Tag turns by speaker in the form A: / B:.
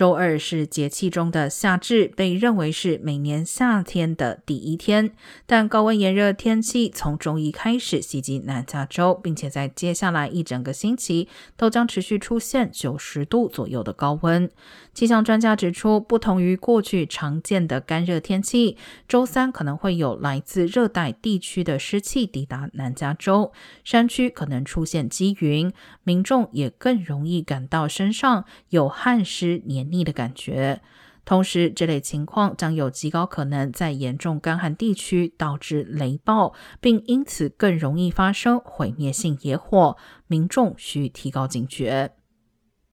A: 周二是节气中的夏至，被认为是每年夏天的第一天。但高温炎热天气从周一开始袭击南加州，并且在接下来一整个星期都将持续出现九十度左右的高温。气象专家指出，不同于过去常见的干热天气，周三可能会有来自热带地区的湿气抵达南加州，山区可能出现积云，民众也更容易感到身上有汗湿黏腻的感觉。同时，这类情况将有极高可能在严重干旱地区导致雷暴，并因此更容易发生毁灭性野火，民众需提高警觉。